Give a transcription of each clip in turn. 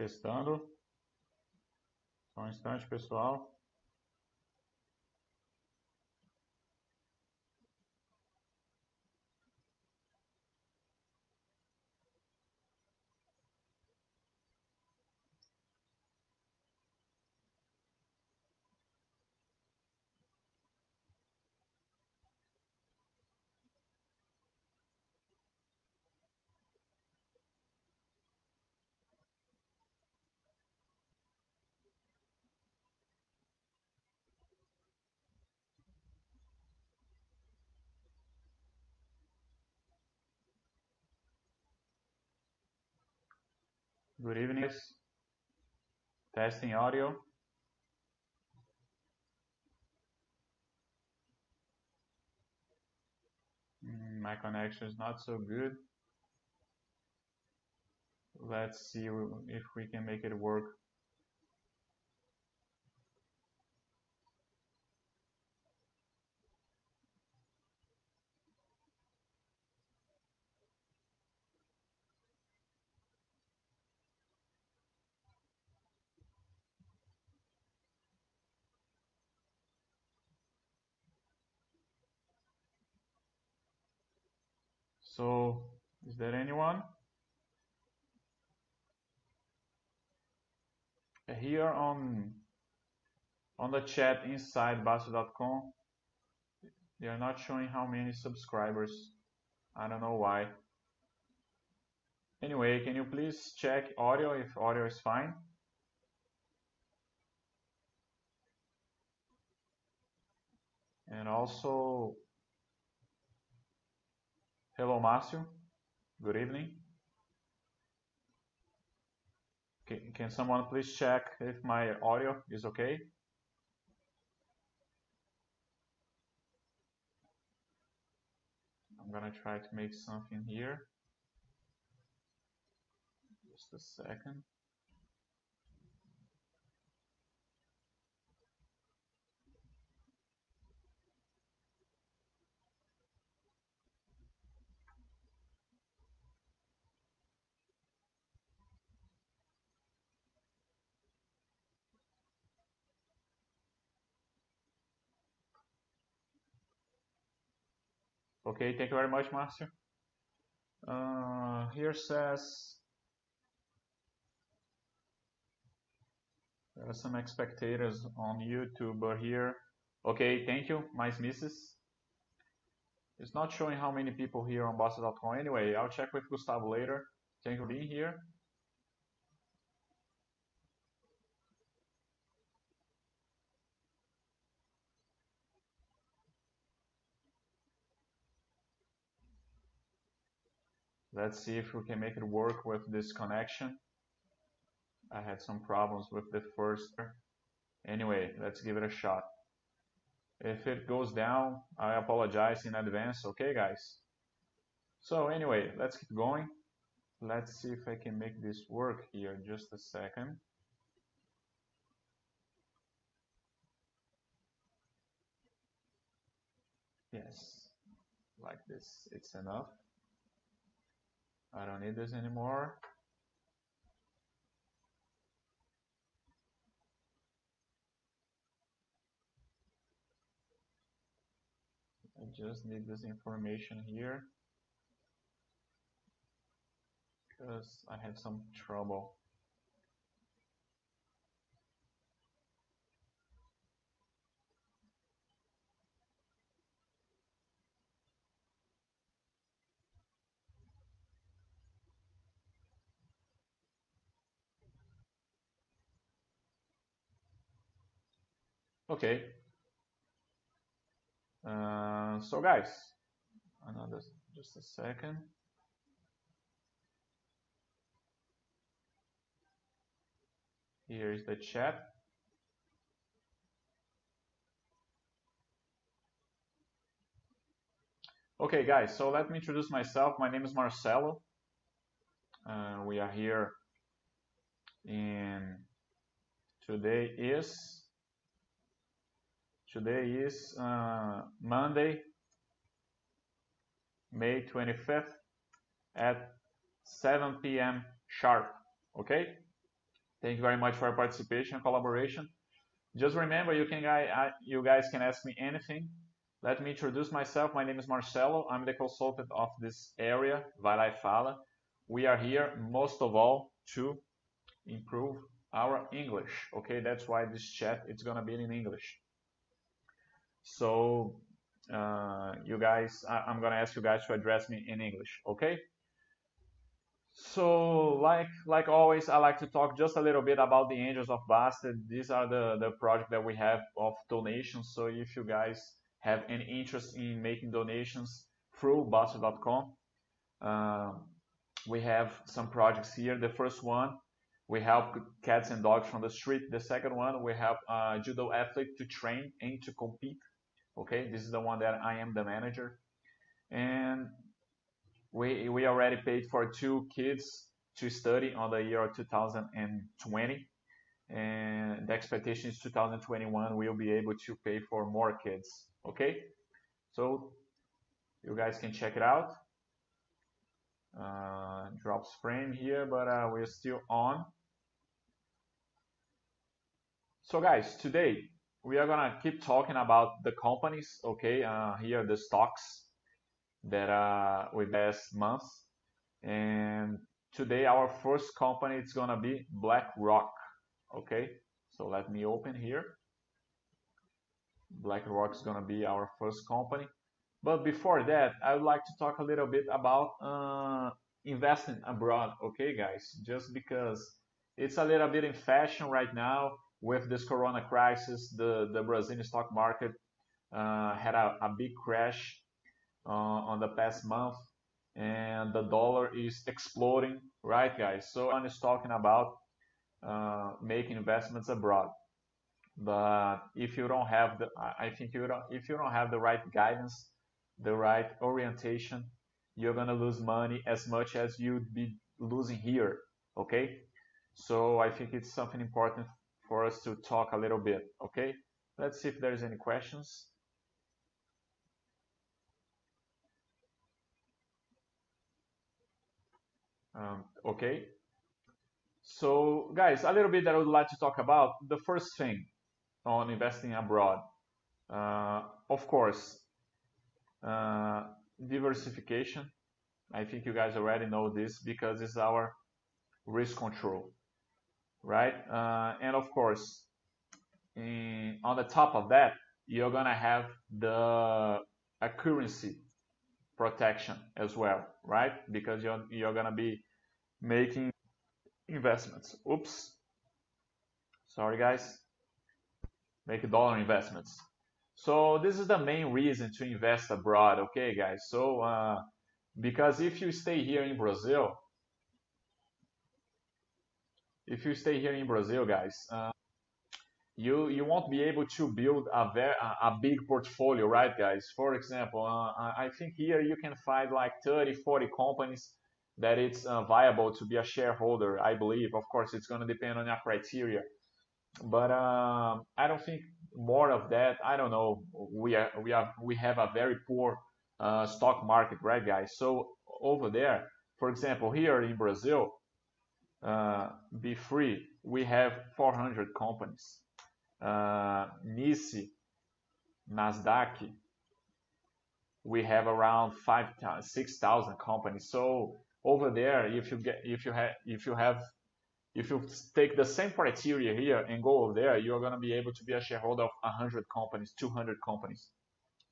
Testando. Só um instante, pessoal. Good evening. Testing audio. Mm, my connection is not so good. Let's see if we can make it work. So, is there anyone? Here on on the chat inside Bastter.com, they are not showing how many subscribers. I don't know why. Anyway, can you please check audio if audio is fine? And also Hello, Márcio. Good evening. Can, can someone please check if my audio is okay? I'm gonna try to make something here. Just a second. Okay, thank you very much, Marcio. Uh, here says there are some spectators on YouTube here. Okay, thank you, mais misses. It's not showing how many people here on Bastter.com. Anyway, I'll check with Gustavo later. Thank you for being here. Let's see if we can make it work with this connection. I had some problems with the first. Anyway, let's give it a shot. If it goes down, I apologize in advance, okay guys? So anyway, let's keep going. Let's see if I can make this work here, just a second. Yes, like this, it's enough. I don't need this anymore. I just need this information here because I had some trouble. Okay. Uh, so guys, another just a second. Here is the chat. Okay, guys, so let me introduce myself. My name is Marcelo. Uh, we are here in today is Today is uh, Monday, May 25th at 7 p.m. sharp. Okay? Thank you very much for your participation and collaboration. Just remember, you can you guys can ask me anything. Let me introduce myself. My name is Marcelo. I'm the consultant of this area, Vai Fala. We are here most of all to improve our English. Okay, that's why this chat it's gonna be in English. So uh, you guys, I, I'm gonna ask you guys to address me in English. Okay. So, like like always, I like to talk just a little bit about the Angels of Bastter. These are the the project that we have of donations. So, if you guys have any interest in making donations through Bastter.com, uh, we have some projects here. The first one, we help cats and dogs from the street. The second one, we help a judo athlete to train and to compete. Okay, this is the one that I am the manager, and we we already paid for two kids to study on the year 2020 and the expectation is 2021 we'll be able to pay for more kids. Okay? So you guys can check it out. Uh, drops frame here but uh, we're still on. So guys today we are gonna keep talking about the companies okay uh, here the stocks that uh, we best month. And today our first company is gonna be BlackRock. Okay, so let me open here. BlackRock is gonna be our first company. But before that, I would like to talk a little bit about uh, investing abroad. Okay, guys, just because it's a little bit in fashion right now with this Corona crisis. The the Brazilian stock market uh, had a, a big crash uh, on the past month and the dollar is exploding, right, guys? So I'm talking about uh, making investments abroad. But if you don't have the, I think you don't, if you don't have the right guidance, the right orientation, you're gonna lose money as much as you'd be losing here. Okay, so I think it's something important for us to talk a little bit. Okay, let's see if there's any questions. Um, okay. So guys, a little bit that I would like to talk about. The first thing on investing abroad. Uh, of course, uh, diversification. I think you guys already know this because it's our risk control, right? Uh, and of course, in, on the top of that, you're gonna have the currency protection as well, right? Because you're, you're to be making investments. Oops. Sorry, guys. Make dollar investments. So this is the main reason to invest abroad, okay, guys? So uh, because if you stay here in Brazil, if you stay here in Brazil, guys, uh, you you won't be able to build a very a big portfolio right guys? For example uh, i think here you can find like 30 40 companies that it's uh, viable to be a shareholder i believe. Of course it's going to depend on your criteria. But um, i don't think more of that i don't know. We are we are we have a very poor uh, stock market right guys? So over there for example here in brazil B3 we have 400 companies uh, NYSE, Nasdaq, we have around five, six thousand companies. So over there, if you get, if you have, if you have, if you take the same criteria here and go over there, you're going to be able to be a shareholder of 100 companies, 200 companies.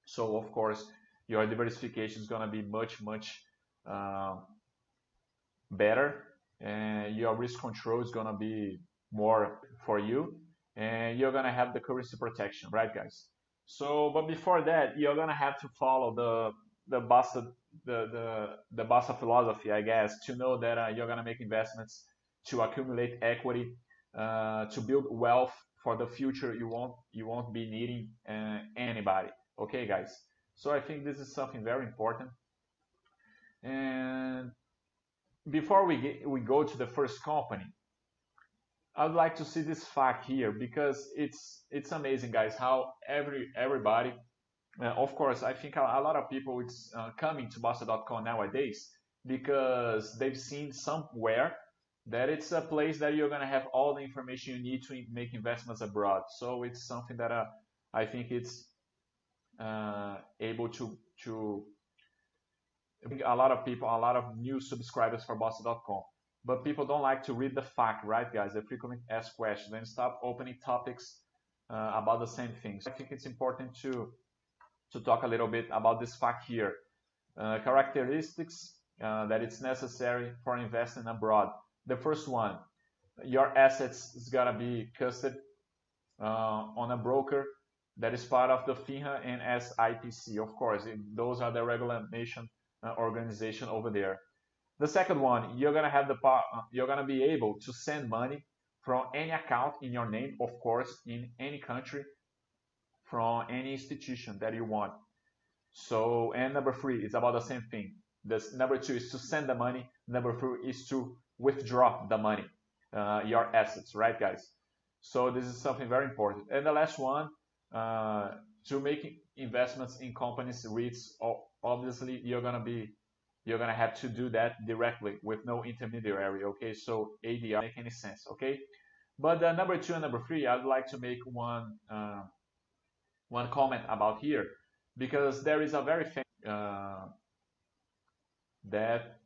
So of course, your diversification is going to be much, much uh, better, and your risk control is going to be more for you and you're gonna have the currency protection, right, guys? So, but before that, you're gonna have to follow the the Bastter the the the Bastter philosophy, I guess, to know that uh, you're gonna make investments to accumulate equity, uh, to build wealth for the future. You won't you won't be needing uh, anybody. Okay, guys. So I think this is something very important. And before we get, we go to the first company, I'd like to see this fact here because it's it's amazing, guys. How every everybody, uh, of course, I think a, a lot of people it's uh, coming to Bastter.com nowadays because they've seen somewhere that it's a place that you're going to have all the information you need to make investments abroad. So it's something that uh, I think it's uh, able to to a lot of people, a lot of new subscribers for Bastter.com. But people don't like to read the fact, right, guys? They frequently ask questions and stop opening topics uh, about the same things. I think it's important to to talk a little bit about this fact here. Uh, characteristics uh, that it's necessary for investing abroad. The first one, your assets is gonna be custodied uh, on a broker that is part of the FINRA and SIPC. Of course, it, those are the regulation organization over there. The second one, you're gonna have the uh, you're gonna be able to send money from any account in your name, of course, in any country, from any institution that you want. So, and number three is about the same thing. This number two is to send the money. Number three is to withdraw the money, uh, your assets, right, guys? So this is something very important. And the last one, uh, to make investments in companies REITs, obviously you're gonna be you're gonna have to do that directly with no intermediary. Okay, so ADR make any sense. Okay, but uh, number two and number three, I'd like to make one uh, one comment about here because there is a very uh, that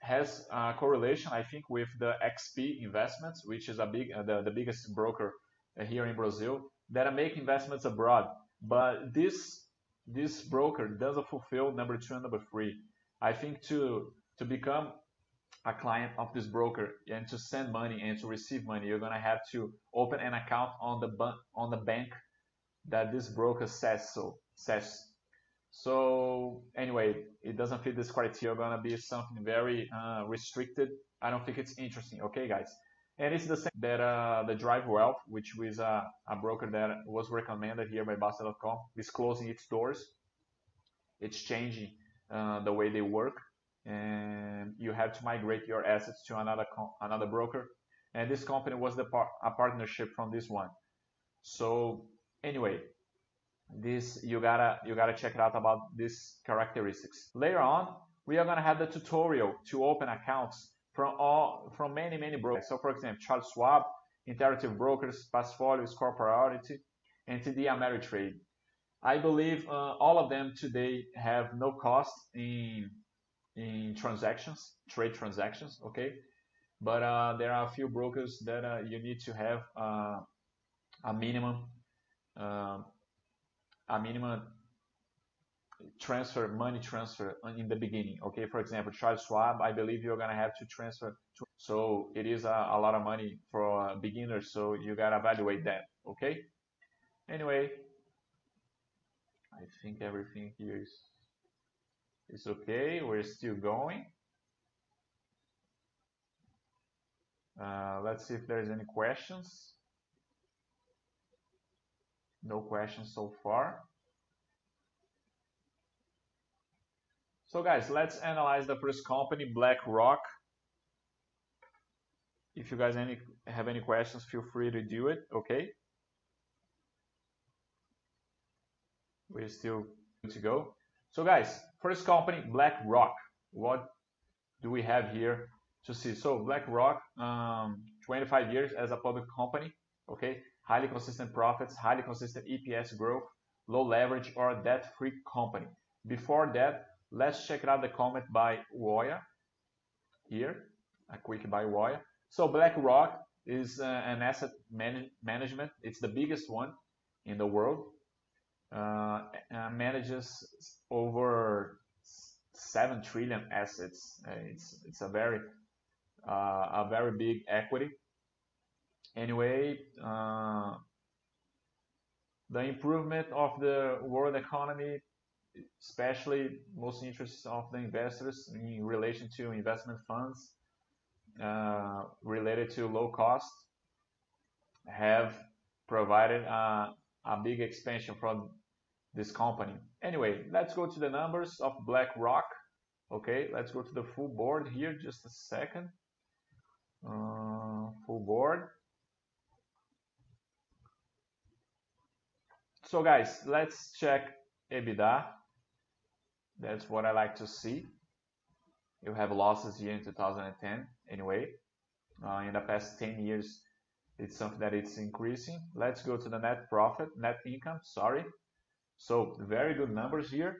has a correlation, I think, with the XP Investments, which is a big uh, the, the biggest broker here in Brazil that make investments abroad. But this this broker doesn't fulfill number two and number three. I think to to become a client of this broker and to send money and to receive money, you're gonna have to open an account on the on the bank that this broker says so says. So anyway, it doesn't fit this criteria. Gonna be something very uh, restricted. I don't think it's interesting. Okay, guys. And it's the same that uh, the Drive Wealth, which was uh, a broker that was recommended here by Bastter.com, is closing its doors. It's changing uh, the way they work, and you have to migrate your assets to another another broker. And this company was the par a partnership from this one. So anyway, this you gotta you gotta check it out about these characteristics. Later on, we are gonna have the tutorial to open accounts from all from many many brokers. So for example, Charles Schwab, Interactive Brokers, Passfolio, Score Priority, and TD Ameritrade. I believe uh, all of them today have no cost in in transactions, trade transactions. Okay, but uh, there are a few brokers that uh, you need to have uh, a minimum uh, a minimum transfer, money transfer in the beginning. Okay, for example, Charles Schwab, I believe you're gonna have to transfer. To, so it is a, a lot of money for beginners. So you gotta evaluate that. Okay. Anyway, I think everything here is is okay. We're still going. Uh, let's see if there's any questions. No questions so far. So guys, let's analyze the first company, BlackRock. If you guys any, have any questions, feel free to do it, okay? We're still good to go. So guys, first company, BlackRock. What do we have here to see? So BlackRock, um, 25 years as a public company, okay? Highly consistent profits, highly consistent EPS growth, low leverage or debt-free company. Before that, Let's check out the comment by Woya here, a quick by Woya. So BlackRock is uh, an asset man management. It's the biggest one in the world. Uh, manages over seven trillion assets. Uh, it's it's a very uh, a very big equity. Anyway, uh, the improvement of the world economy especially most interests of the investors in relation to investment funds uh, related to low cost have provided a, a big expansion from this company. Anyway, let's go to the numbers of BlackRock. Okay, let's go to the full board here, just a second. Uh, full board. So guys, let's check EBITDA. That's what I like to see. You have losses here in 2010 anyway. Uh, in the past 10 years, it's something that it's increasing. Let's go to the net profit, net income, sorry. So very good numbers here.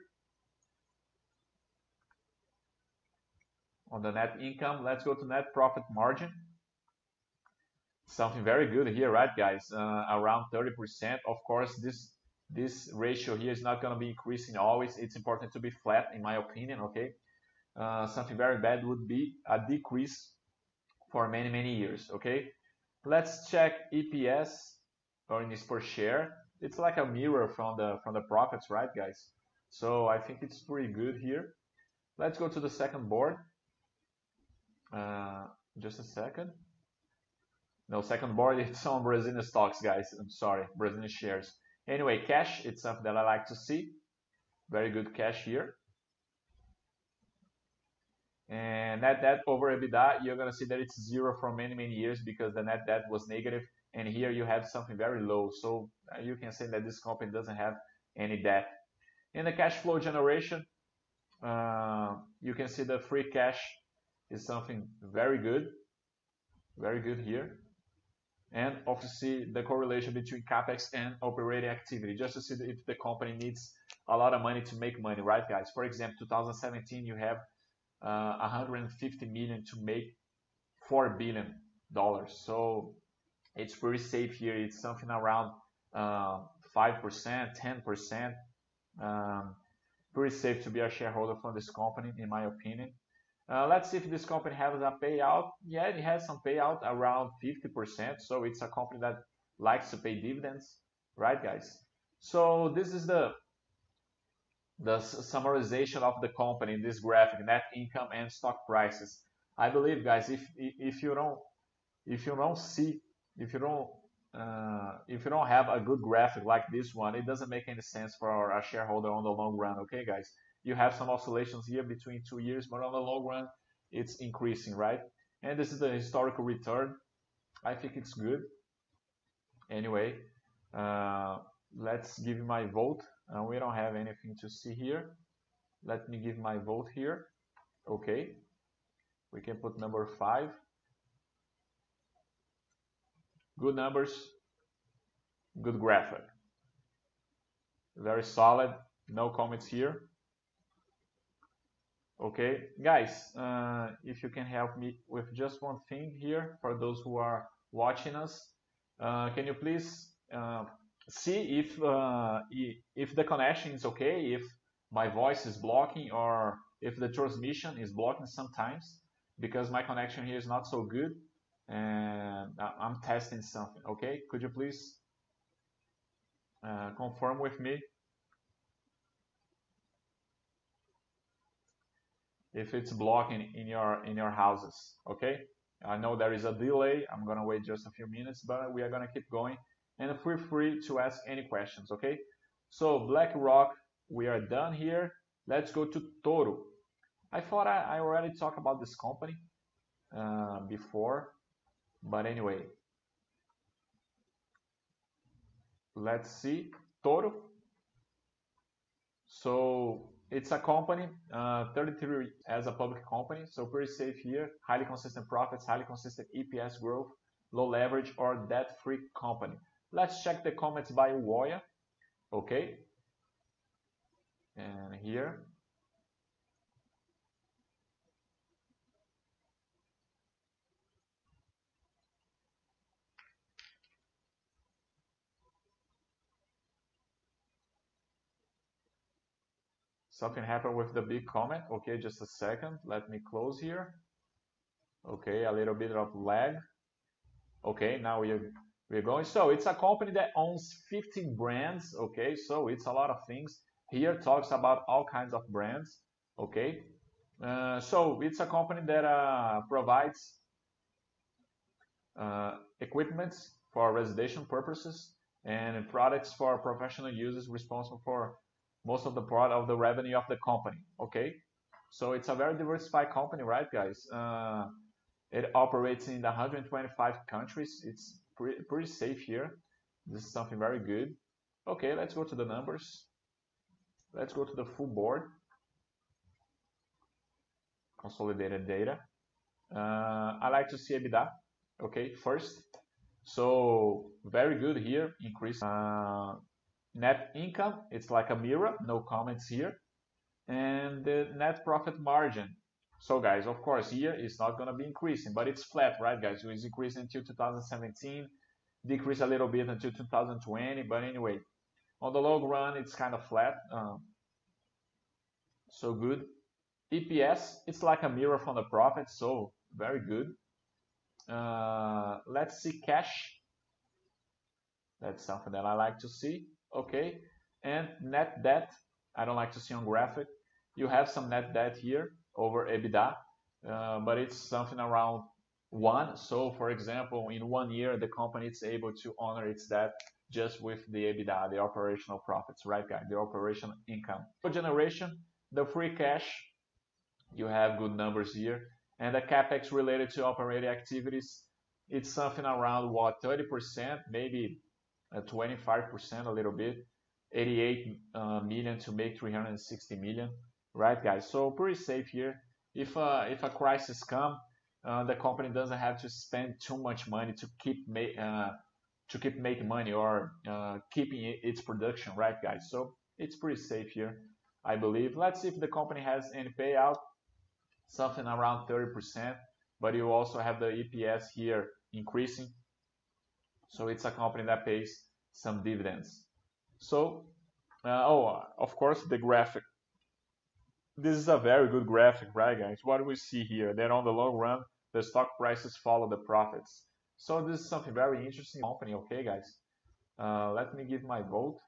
On the net income, let's go to net profit margin. Something very good here, right, guys? Uh, around 30%. Of course, this this ratio here is not going to be increasing always. It's important to be flat, in my opinion, okay? Uh, something very bad would be a decrease for many, many years, okay? Let's check EPS, earnings per share. It's like a mirror from the from the profits, right, guys? So I think it's pretty good here. Let's go to the second board. Uh, just a second. No, second board, it's on Brazilian stocks, guys. I'm sorry, Brazilian shares. Anyway, cash, it's something that I like to see. Very good cash here. And net debt over EBITDA, you're going to see that it's zero for many, many years because the net debt was negative. And here you have something very low. So uh, you can say that this company doesn't have any debt. In the cash flow generation, uh, you can see the free cash is something very good. Very good here. And obviously the correlation between capex and operating activity, just to see if the company needs a lot of money to make money, right, guys? For example, 2017, you have uh, 150 million to make 4 billion dollars. So it's pretty safe here. It's something around uh, 5%, 10%. Um, pretty safe to be a shareholder from this company, in my opinion. Uh, let's see if this company has a payout. Yeah, it has some payout around 50%. So it's a company that likes to pay dividends, right, guys? So this is the the summarization of the company in this graphic, net income and stock prices. I believe, guys, if if you don't if you don't see if you don't uh, if you don't have a good graphic like this one, it doesn't make any sense for a shareholder on the long run. Okay, guys, you have some oscillations here between two years, but on the long run, it's increasing, right? And this is the historical return. I think it's good. Anyway, uh, let's give my vote. Uh, we don't have anything to see here. Let me give my vote here. Okay. We can put number five. Good numbers, good graphic. Very solid, no comments here. Okay, guys, uh, if you can help me with just one thing here for those who are watching us, uh, can you please uh, see if uh, if the connection is okay, if my voice is blocking or if the transmission is blocking sometimes because my connection here is not so good and I'm testing something. Okay, could you please uh, confirm with me if it's blocking in your in your houses? Okay, I know there is a delay. I'm gonna wait just a few minutes, but we are gonna keep going and feel free to ask any questions. Okay, so BlackRock, we are done here. Let's go to Toro. I thought I, I already talked about this company uh, before but anyway, let's see. Toro. So it's a company, uh, 33 as a public company, so pretty safe here. Highly consistent profits, highly consistent EPS growth, low leverage or debt-free company. Let's check the comments by Woya. Okay. And here, Something happened with the big comment. Okay, just a second. Let me close here. Okay, a little bit of lag. Okay, now we're, we're going. So it's a company that owns 15 brands. Okay, so it's a lot of things. Here talks about all kinds of brands. Okay, uh, so it's a company that uh, provides uh, equipment for residential purposes and products for professional users responsible for most of the part of the revenue of the company. Okay, so it's a very diversified company, right, guys? Uh, it operates in 125 countries. It's pre pretty safe here. This is something very good. Okay, let's go to the numbers. Let's go to the full board. consolidated data. Uh, I like to see EBITDA, okay, first. So very good here, increase. Uh, net income, it's like a mirror, no comments here. And the net profit margin. So guys, of course, here it's not going to be increasing, but it's flat, right, guys? It's increasing until 2017, decrease a little bit until 2020, but anyway, on the long run, it's kind of flat. Um, so good. EPS, it's like a mirror from the profit, so very good. Uh, let's see cash. That's something that I like to see. Okay. And net debt, I don't like to see on graphic. You have some net debt here over EBITDA, uh, but it's something around one. So for example, in one year, the company is able to honor its debt just with the EBITDA, the operational profits, right guys? The operational income. For generation, the free cash, you have good numbers here. And the capex related to operating activities, it's something around what 30%, maybe 25% uh, a little bit, 88 uh, million to make 360 million, right, guys? So pretty safe here. If uh, if a crisis come, the company doesn't have to spend too much money to keep ma- uh, to keep making money or keeping its production, right, guys? So it's pretty safe here, I believe. Let's see if the company has any payout something around 30%, but you also have the EPS here increasing. So it's a company that pays some dividends. So, uh, oh, of course, the graphic. This is a very good graphic, right, guys? What do we see here? That on the long run, the stock prices follow the profits. So this is something very interesting company, okay, guys? Uh, let me give my vote.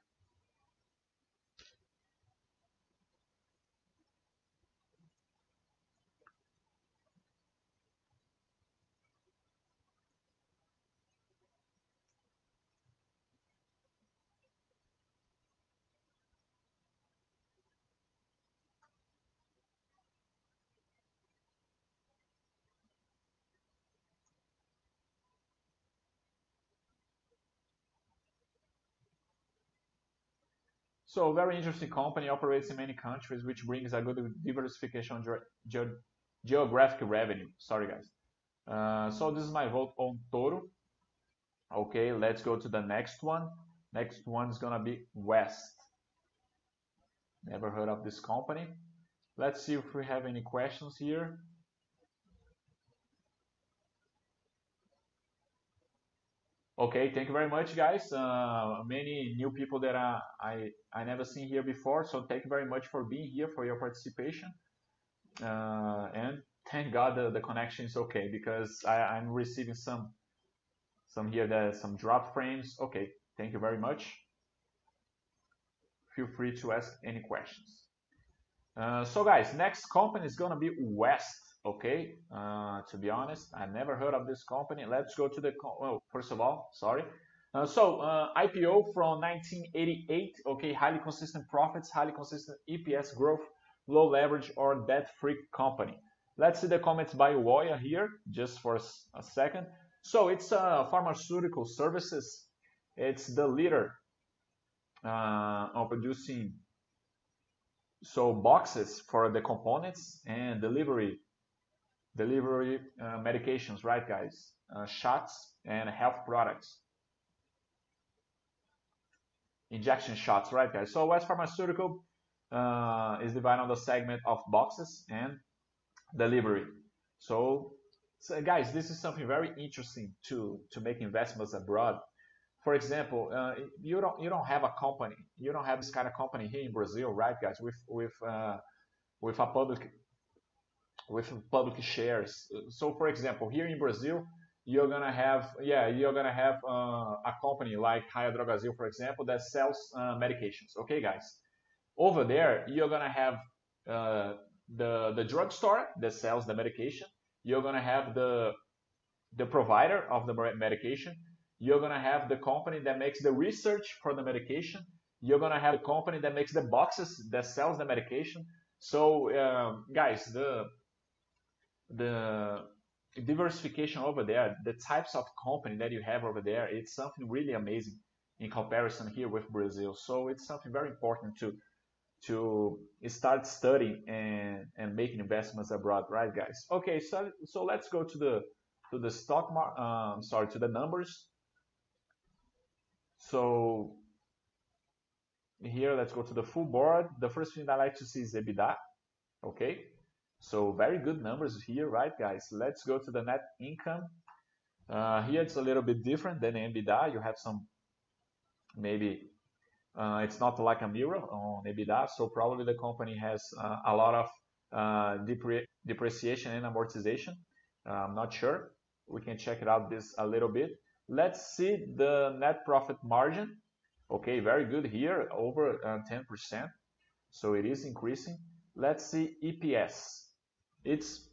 So very interesting company, operates in many countries, which brings a good diversification on ge geographic revenue. Sorry, guys. Uh, so this is my vote on Toro. Okay, let's go to the next one. Next one is gonna be West. Never heard of this company. Let's see if we have any questions here. Okay, thank you very much, guys. Uh, many new people that I, I, I never seen here before, so thank you very much for being here, for your participation. Uh, and thank God the, the connection is okay because I, I'm receiving some some here that some drop frames. Okay, thank you very much. Feel free to ask any questions. Uh, so guys, next company is gonna be West. Okay, uh, to be honest, I never heard of this company. Let's go to the, well, first of all, sorry. Uh, so, uh, IPO from 1988, okay, highly consistent profits, highly consistent EPS growth, low leverage or debt-free company. Let's see the comments by Woya here, just for a second. So, it's uh, pharmaceutical services. It's the leader uh, on producing so boxes for the components and delivery delivery uh, medications, right, guys? Uh, shots and health products. Injection shots, right, guys? So West Pharmaceutical uh, is divided on the segment of boxes and delivery. So, so, guys, this is something very interesting to to make investments abroad. For example, uh, you don't you don't have a company, you don't have this kind of company here in Brazil, right, guys? With with uh, with a public with public shares. So, for example, here in Brazil, you're gonna have yeah you're gonna have uh, a company like Raia Drogasil, for example, that sells uh, medications. Okay, guys. Over there, you're gonna have uh, the the drugstore that sells the medication. You're gonna have the the provider of the medication. You're gonna have the company that makes the research for the medication. You're gonna have the company that makes the boxes that sells the medication. So, um, guys, the the diversification over there, the types of company that you have over there, it's something really amazing in comparison here with Brazil. So it's something very important to to start studying and, and making investments abroad, right, guys? Okay, so so let's go to the to the stock market. Um, sorry, to the numbers. So here, let's go to the full board. The first thing I like to see is EBITDA. Okay, so very good numbers here, right, guys? Let's go to the net income. Uh, here it's a little bit different than EBITDA. You have some maybe uh, it's not like a mirror on EBITDA, so probably the company has uh, a lot of uh, depre depreciation and amortization. Uh, I'm not sure. We can check it out this a little bit. Let's see the net profit margin. Okay, very good here, over 10%. Uh, so it is increasing. Let's see EPS. It's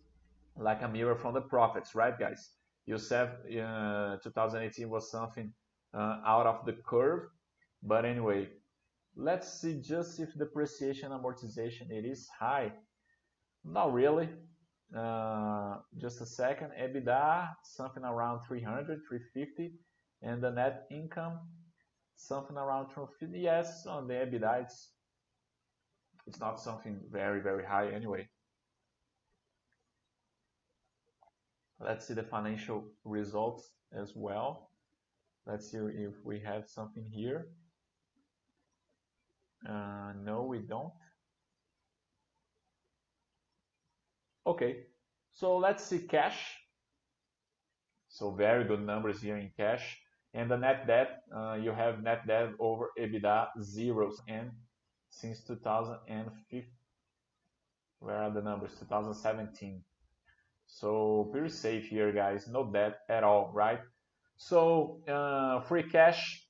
like a mirror from the prophets, right, guys? You said uh, 2018 was something out of the curve but anyway, let's see just if depreciation amortization it is high. Not really. Uh, just a second. EBITDA something around 300, 350, and the net income something around 250. Yes, on the EBITDA it's it's not something very very high anyway. Let's see the financial results as well. Let's see if we have something here. Uh, no, we don't. Okay, so let's see cash. So very good numbers here in cash. And the net debt, uh, you have net debt over EBITDA zeros and since 2015. Where are the numbers? 2017. So pretty safe here, guys. No debt at all, right? So uh, free cash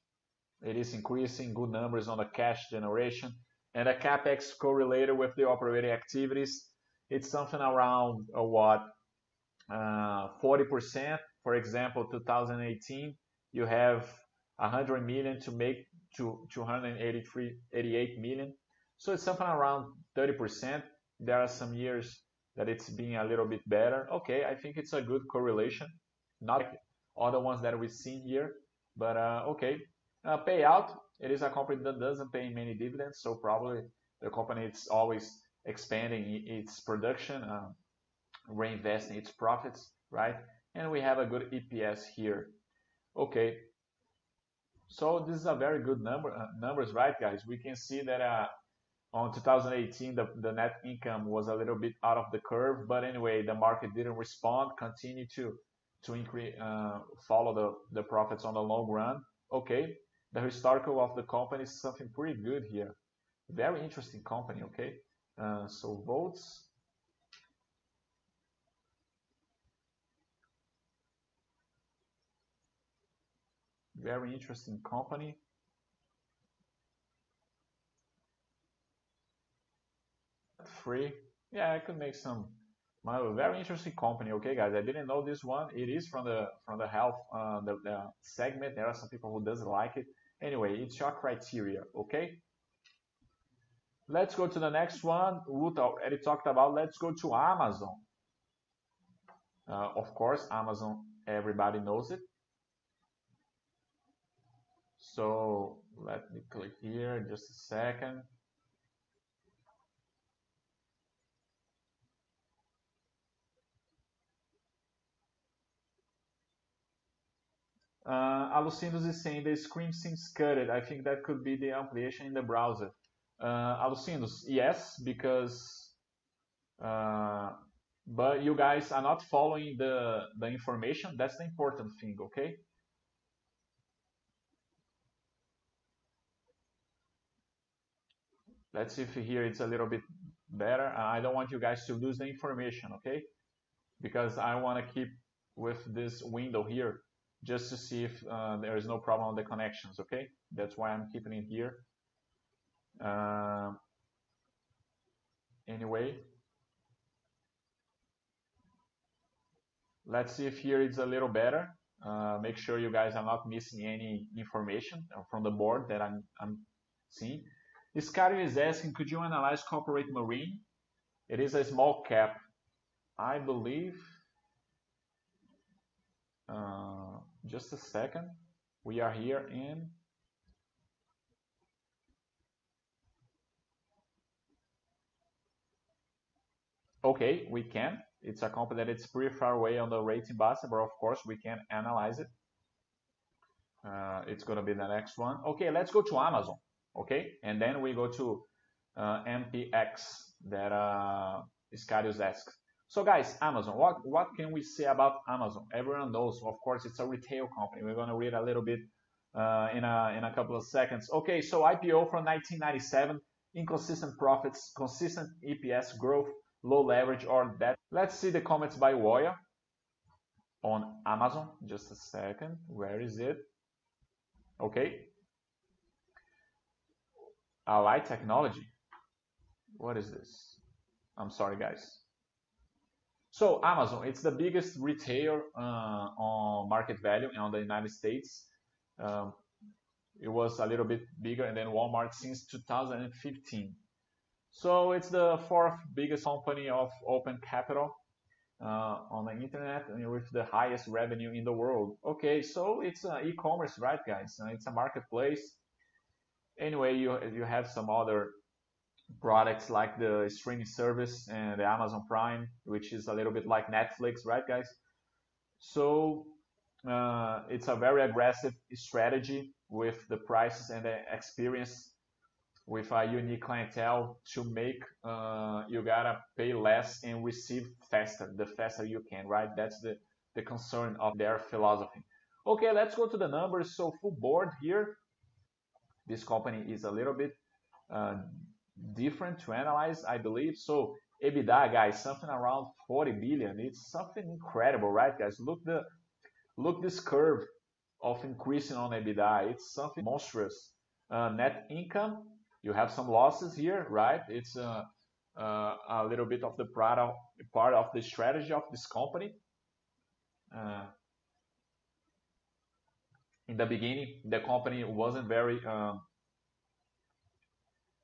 it is increasing good numbers on the cash generation. And the CapEx correlated with the operating activities, it's something around uh, what? Uh, 40%. For example, 2018, you have 100 million to make to 283, 88 million. So it's something around 30%. There are some years that it's being a little bit better. Okay, I think it's a good correlation. Not other ones that we've seen here, but uh, okay, uh, payout, it is a company that doesn't pay many dividends, so probably the company is always expanding its production, uh, reinvesting its profits, right? And we have a good EPS here. Okay, so this is a very good number uh, numbers, right, guys? We can see that uh, on 2018 the, the net income was a little bit out of the curve, but anyway, the market didn't respond, continue to to increase, uh, follow the the profits on the long run. Okay, the historical of the company is something pretty good here. Very interesting company, okay? Uh, so votes. Very interesting company. Free. Yeah, I could make some my very interesting company. Okay, guys, I didn't know this one. It is from the from the health uh, the, the segment. There are some people who doesn't like it. Anyway, it's your criteria. Okay. Let's go to the next one. Ruth already talked about. Let's go to Amazon. Uh, of course, Amazon. Everybody knows it. So let me click here just a second. Uh, is saying the screen seems cutted. I think that could be the ampliation in the browser. Uh, yes, because uh, but you guys are not following the the information. That's the important thing, okay? Let's see if here it's a little bit better. I don't want you guys to lose the information, okay? Because I want to keep with this window here just to see if uh, there is no problem on the connections, okay? That's why I'm keeping it here. Uh, anyway, let's see if here it's a little better. Uh, make sure you guys are not missing any information from the board that I'm, I'm seeing. Iscario is asking, could you analyze corporate marine? It is a small cap. I believe uh, just a second. We are here in okay, we can. It's a company that it's pretty far away on the rating bus, but of course we can analyze it. Uh, it's going to be the next one. Okay, let's go to Amazon. Okay, and then we go to uh, MPX that uh, Iscarius. So guys, Amazon, what, what can we say about Amazon? Everyone knows, of course, it's a retail company. We're gonna read a little bit uh, in, a, in a couple of seconds. Okay, so IPO from 1997, inconsistent profits, consistent EPS growth, low leverage or debt. Let's see the comments by Woya on Amazon. Just a second. Where is it? Okay. Align Technology. What is this? I'm sorry, guys. So Amazon, it's the biggest retailer uh, on market value in the United States. Um, it was a little bit bigger than Walmart since 2015. So it's the fourth biggest company of open capital uh, on the internet with the highest revenue in the world. Okay, so it's uh, e-commerce, right, guys? Uh, it's a marketplace. Anyway, you you have some other products like the streaming service and the Amazon Prime, which is a little bit like Netflix, right, guys? So uh, it's a very aggressive strategy with the prices and the experience with a unique clientele to make uh, you gotta pay less and receive faster the faster you can right? That's the the concern of their philosophy. Okay let's go to the numbers. So full board here. This company is a little bit uh, different to analyze i believe. So ebitda guys something around 40 billion. It's something incredible right guys? Look the look this curve of increasing on ebitda. It's something monstrous. Uh, net income you have some losses here, right? It's uh, uh, a little bit of the part of, part of the strategy of this company. Uh, in the beginning, the company wasn't very um,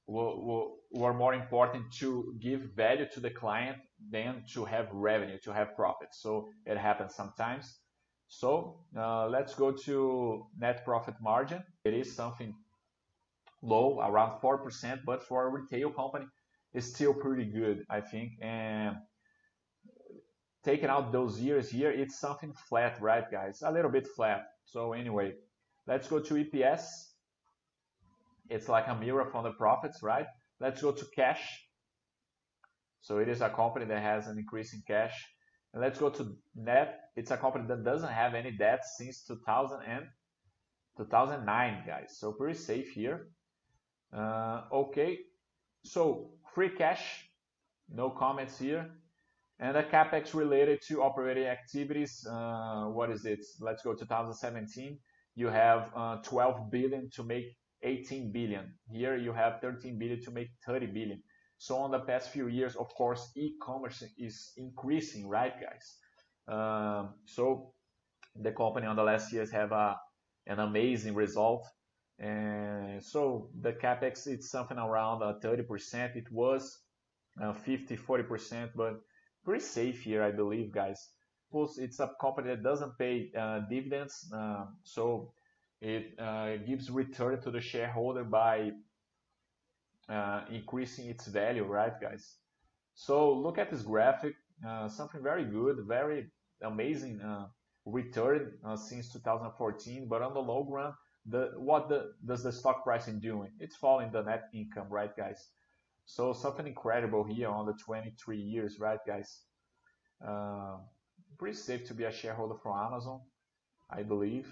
were more important to give value to the client than to have revenue, to have profit. So it happens sometimes. So uh, let's go to net profit margin. It is something low, around 4%, but for a retail company, it's still pretty good, I think. And taking out those years here, it's something flat, right, guys? A little bit flat. So anyway, let's go to EPS. It's like a mirror from the profits, right? Let's go to cash. So it is a company that has an increase in cash. And let's go to net. It's a company that doesn't have any debt since 2000 and 2009, guys. So pretty safe here. Uh, okay, so free cash, no comments here. And the capex related to operating activities, uh, what is it? Let's go 2017. You have uh, 12 billion to make 18 billion. Here you have 13 billion to make 30 billion. So on the past few years, of course, e-commerce is increasing, right, guys? Um, so the company on the last years have a, an amazing result. And so the capex it's something around 30%. Uh, it was uh, 50, 40%, but pretty safe here, I believe, guys. Plus, it's a company that doesn't pay uh, dividends, uh, so it uh, gives return to the shareholder by uh, increasing its value, right, guys? So look at this graphic, something very good, very amazing return since 2014, but on the long run, the what the, does the stock pricing doing? It's falling the net income, right, guys? So something incredible here on the 23 years, right, guys? Uh, pretty safe to be a shareholder from Amazon, I believe.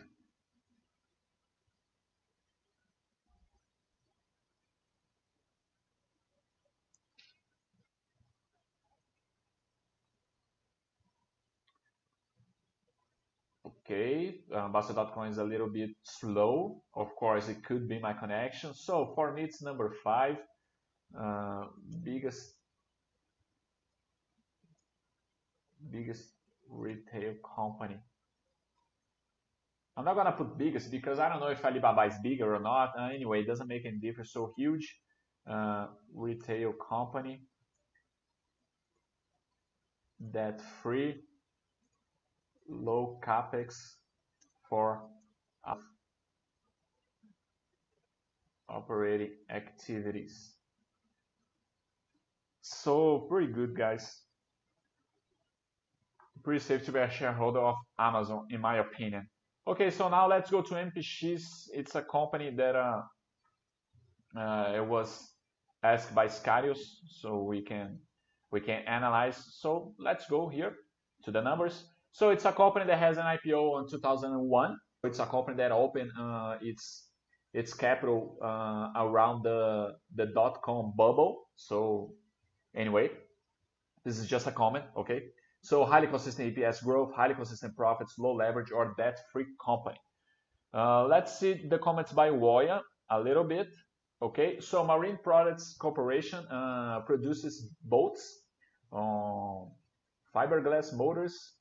Okay, um, Bastter.com is a little bit slow. Of course, it could be my connection. So for me, it's number five. Uh, biggest biggest retail company. I'm not gonna put biggest because I don't know if Alibaba is bigger or not. Uh, anyway, it doesn't make any difference. So huge uh, retail company that free low capex for operating activities. So pretty good, guys. pretty safe to be a shareholder of Amazon, in my opinion. Okay, so now let's go to MPX. It's a company that uh, uh, it was asked by Scarius, so we can we can analyze. So let's go here to the numbers. So it's a company that has an IPO in 2001. It's a company that opened uh, its its capital uh, around the the dot com bubble. So anyway, this is just a comment, okay? So highly consistent EPS growth, highly consistent profits, low leverage or debt-free company. Uh, let's see the comments by Woya a little bit. Okay, so Marine Products Corporation uh, produces boats, uh, fiberglass motors.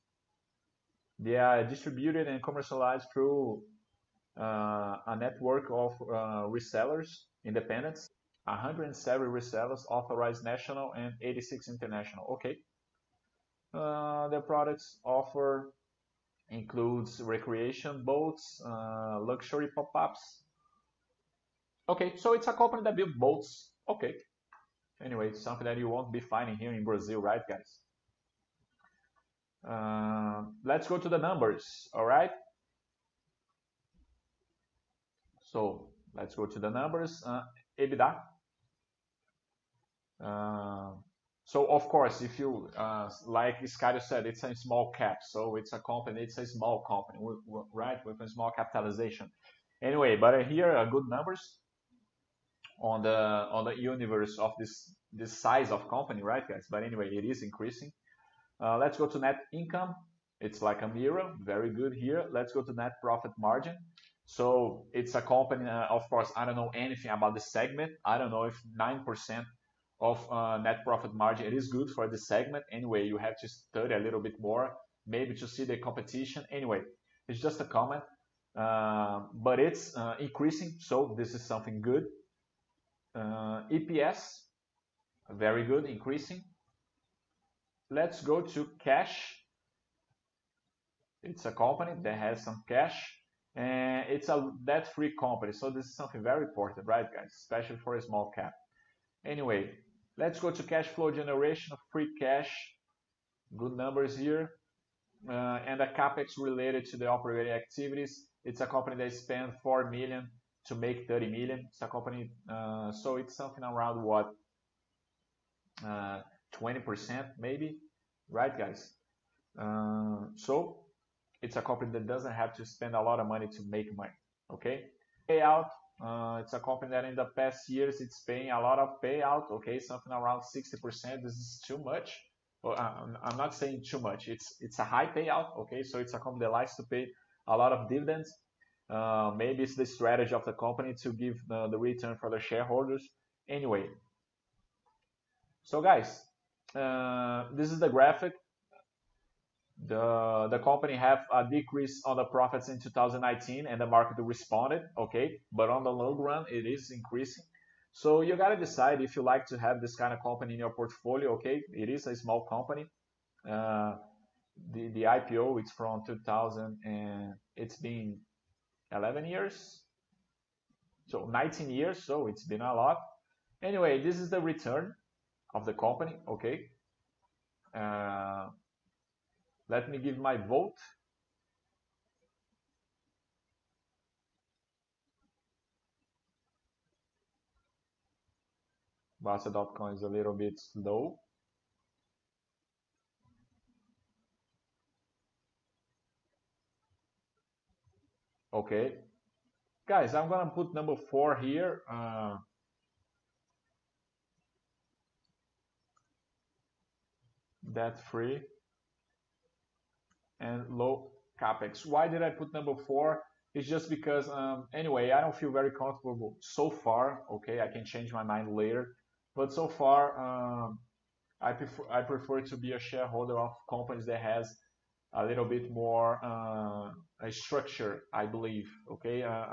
They are distributed and commercialized through uh, a network of uh, resellers, independents, 107 resellers, authorized national and 86 international. Okay. Uh, their products offer includes recreation boats, uh, luxury pop-ups. Okay, so it's a company that builds boats. Okay. Anyway, it's something that you won't be finding here in Brazil, right, guys? Uh, let's go to the numbers, all right? So let's go to the numbers. Uh, EBITDA. Uh, so of course, if you, uh, like Skyler said, it's a small cap. So it's a company, it's a small company, right? With a small capitalization. Anyway, but here are good numbers on the on the universe of this this size of company, right, guys? But anyway, it is increasing. Uh, let's go to net income. It's like a mirror, very good here. Let's go to net profit margin. So it's a company, uh, of course, I don't know anything about the segment. I don't know if 9% of uh, net profit margin, it is good for the segment. Anyway, you have to study a little bit more, maybe to see the competition. Anyway, it's just a comment, uh, but it's uh, increasing. So this is something good. Uh, EPS, very good, increasing. Let's go to cash. It's a company that has some cash and it's a debt-free company. So this is something very important, right, guys? Especially for a small cap. Anyway, let's go to cash flow generation of free cash. Good numbers here. Uh, and the capex related to the operating activities. It's a company that spent 4 million to make 30 million. It's a company, uh, so it's something around what? Uh, 20% maybe, right, guys? Uh, so it's a company that doesn't have to spend a lot of money to make money. Okay, payout. Uh, it's a company that in the past years it's paying a lot of payout. Okay, something around 60%. This is too much. Well, I'm not saying too much. It's it's a high payout. Okay, so it's a company that likes to pay a lot of dividends. Uh, maybe it's the strategy of the company to give the, the return for the shareholders. Anyway, so guys, uh, this is the graphic. The the company have a decrease on the profits in 2019 and the market responded okay? But on the long run it is increasing. So you got to decide if you like to have this kind of company in your portfolio okay? It is a small company. Uh, the the IPO it's from 2000 and it's been 11 years. So 19 years so it's been a lot. Anyway this is the return of the company okay uh, let me give my vote. Bastter.com is a little bit slow. Okay. Guys, I'm going to put number four here. Uh, debt free and low capex. Why did I put number four? It's just because, um, anyway, I don't feel very comfortable so far. Okay, I can change my mind later, but so far, um, I prefer I prefer to be a shareholder of companies that has a little bit more uh, a structure. I believe. Okay, uh,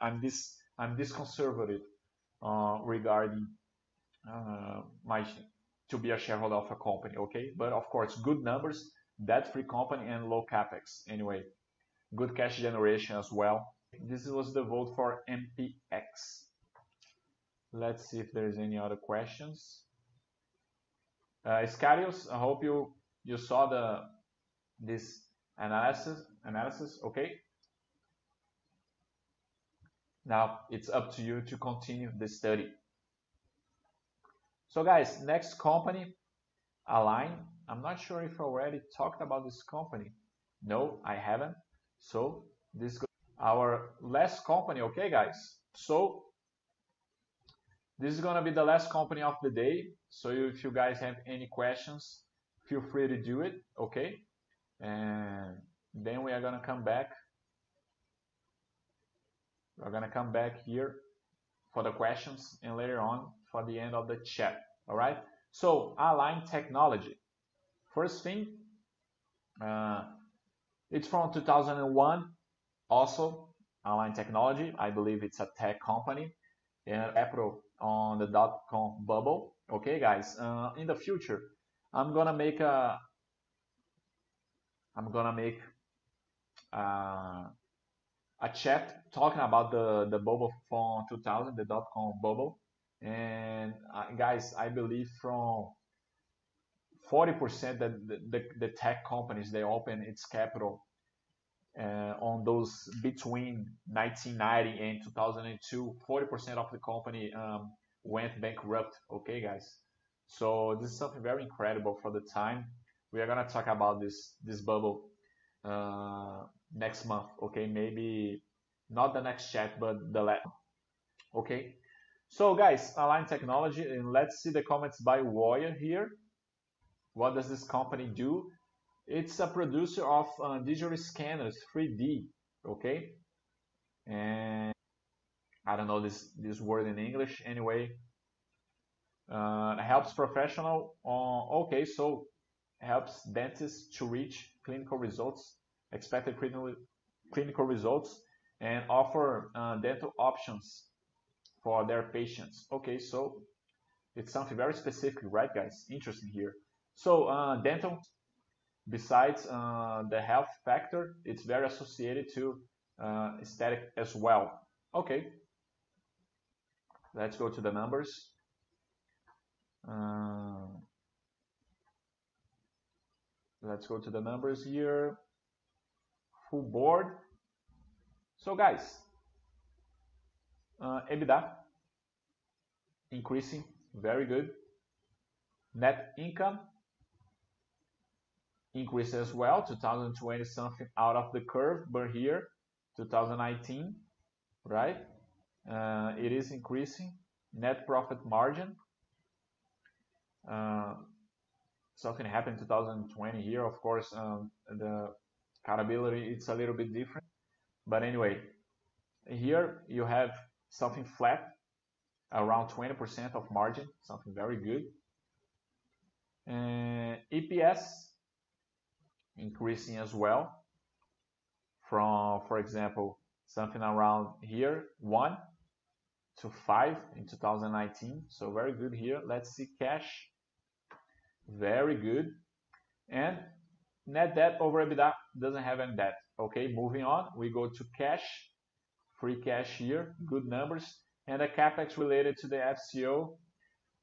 I'm this conservative uh, regarding my to be a shareholder of a company. Okay, but of course, good numbers debt-free company and low capex. Anyway, good cash generation as well. This was the vote for MPX. Let's see if there's any other questions. Uh, Scarius, I hope you you saw the this analysis, analysis, okay? Now it's up to you to continue the study. So guys, next company, Align. I'm not sure if I already talked about this company. No, I haven't. So this is our last company, okay guys? So this is gonna be the last company of the day. So if you guys have any questions, feel free to do it, okay? And then we are gonna come back. We're gonna come back here for the questions and later on for the end of the chat, all right? So Align Technology. First thing, uh, it's from 2001. Also, Align Technology. I believe it's a tech company and April on the dot-com bubble. Okay, guys. Uh, in the future, I'm gonna make a. I'm gonna make uh, a chat talking about the the bubble from 2000, the dot-com bubble, and uh, guys, I believe from 40% that the, the, the, tech companies they open its capital uh, on those between 1990 and 2002 40% of the company um, went bankrupt. Okay guys? So this is something very incredible for the time. We are going to talk about this this bubble uh, next month. Okay maybe not the next chat but the last okay so guys align technology and let's see the comments by Woya here. What does this company do? It's a producer of uh, digital scanners 3d okay? And i don't know this this word in english anyway. Uh, helps professional on okay so helps dentists to reach clinical results expected clinical clinical results and offer uh, dental options for their patients okay so it's something very specific right guys interesting here so uh, dental besides uh, the health factor, it's very associated to uh, aesthetic as well. Okay, let's go to the numbers. Uh, let's go to the numbers here. Full board. So guys, EBITDA increasing, very good. Net income increase as well 2020 something out of the curve but here 2019 right? Uh, it is increasing. Net profit margin uh, something happened 2020 here of course um, the accountability it's a little bit different. But anyway here you have something flat around 20% of margin something very good and EPS increasing as well from, for example, something around here, 1 to 5 in 2019. So very good here. Let's see cash. Very good. And net debt over EBITDA doesn't have any debt. Okay, moving on. We go to cash, free cash here, good numbers. And the capex related to the FCO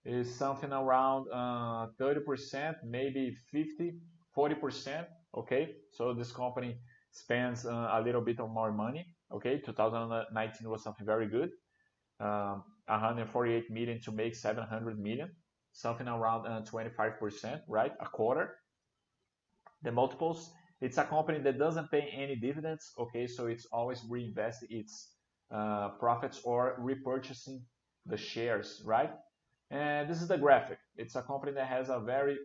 is something around uh, 30%, maybe 50, 40% okay? So this company spends uh, a little bit of more money okay? 2019 was something very good. Um, 148 million to make 700 million something around uh, 25% right? A quarter. The multiples it's a company that doesn't pay any dividends okay? So it's always reinvest its uh, profits or repurchasing the shares right? And this is the graphic. It's a company that has a very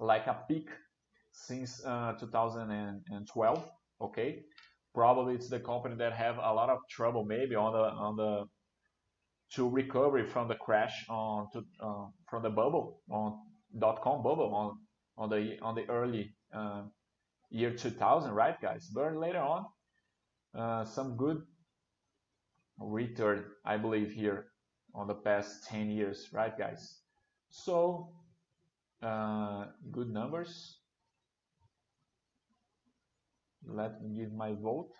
like a peak since uh, 2012. Okay, probably it's the company that have a lot of trouble maybe on the on the to recovery from the crash on to, uh, from the bubble on dot com bubble on on the on the early uh, year 2000, right, guys? But later on, uh, some good return, I believe, here on the past 10 years, right, guys? So uh, good numbers. Let me give my vote.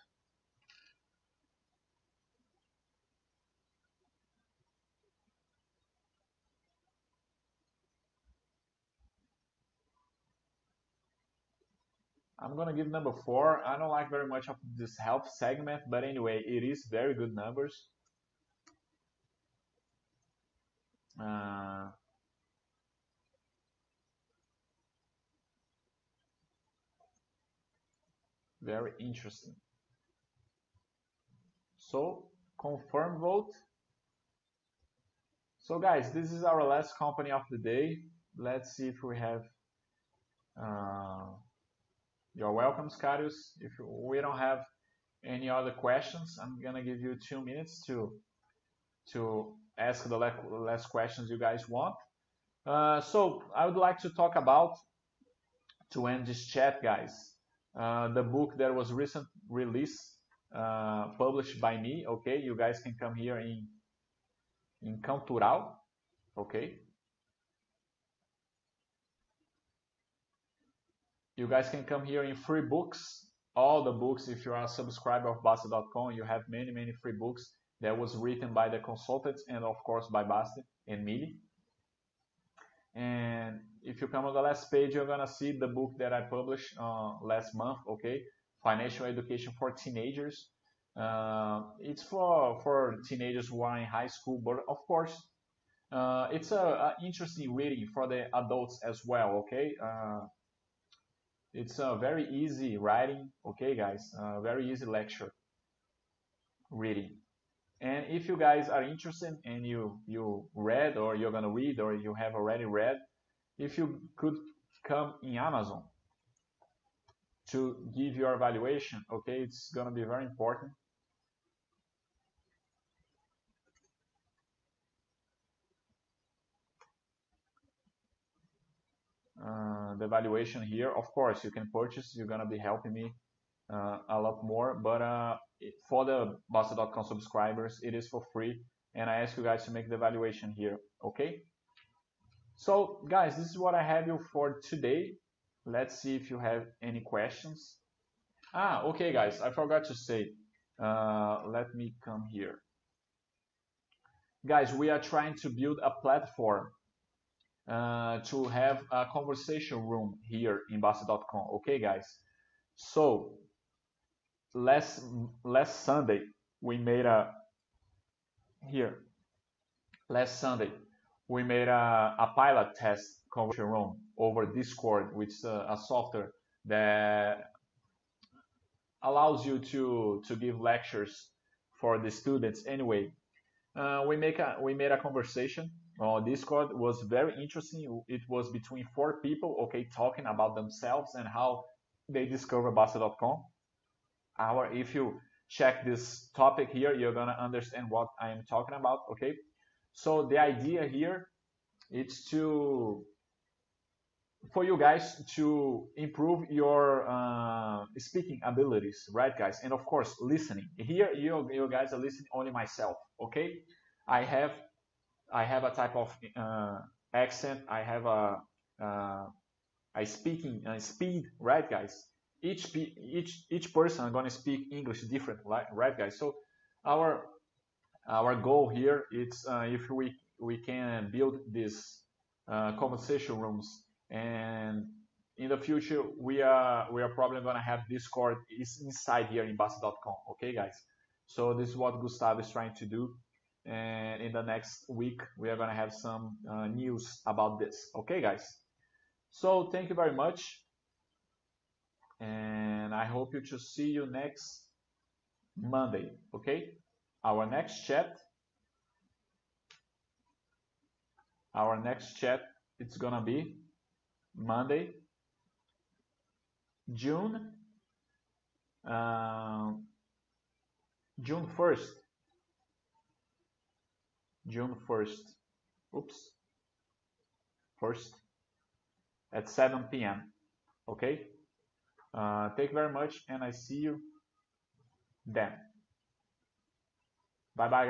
I'm gonna give number four. I don't like very much of this health segment, but anyway, it is very good numbers. Uh, very interesting. So confirm vote. So guys, this is our last company of the day. Let's see if we have. Uh, you're welcome, Scarius. If we don't have any other questions, I'm gonna give you two minutes to to ask the last questions you guys want. Uh, so I would like to talk about to end this chat, guys. Uh, the book that was recent released, uh, published by me. Okay, you guys can come here in in Cultural. Okay. You guys can come here in free books. All the books, if you are a subscriber of Bastter.com, you have many, many free books that was written by the consultants and of course by Bastter and Mili. And if you come on the last page, you're gonna see the book that I published uh, last month. Okay, financial education for teenagers. Uh, it's for for teenagers who are in high school, but of course, uh, it's a, a, interesting reading for the adults as well. Okay, uh, it's a very easy writing. Okay, guys, very easy lecture reading. And if you guys are interested and you you read or you're gonna read or you have already read, if you could come in Amazon to give your evaluation, okay, it's gonna be very important. Uh, the evaluation here, of course, you can purchase. You're gonna be helping me uh, a lot more, but uh, for the Bastter.com subscribers, it is for free, and I ask you guys to make the evaluation here, okay? So, guys, this is what I have you for today. Let's see if you have any questions. Ah, okay, guys, I forgot to say. Uh, let me come here. Guys, we are trying to build a platform uh, to have a conversation room here in Bastter.com. Okay, guys. So last last Sunday we made a here last Sunday we made a, a pilot test conversation room over Discord, which is a, a software that allows you to to give lectures for the students. Anyway, uh, we make a we made a conversation on Discord. Was very interesting. It was between four people, okay, talking about themselves and how they discover Bastter.com our if you check this topic here you're gonna understand what I am talking about okay so the idea here is to for you guys to improve your uh, speaking abilities right guys and of course listening here you, you guys are listening only myself okay I have I have a type of uh, accent I have a uh, a speaking uh, speed right guys each each each person going to speak English different, right, guys? So our our goal here is uh, if we we can build these uh, conversation rooms, and in the future we are we are probably going to have Discord is inside here in Bastter.com. Okay, guys. So this is what Gustavo is trying to do, and in the next week we are going to have some uh, news about this. Okay, guys. So thank you very much and I hope you to see you next Monday, okay? Our next chat, our next chat, it's gonna be Monday, June, uh, June 1st, June 1st, oops, 1st, at 7 p.m., okay? Uh, thank you very much, and I see you then. Bye bye.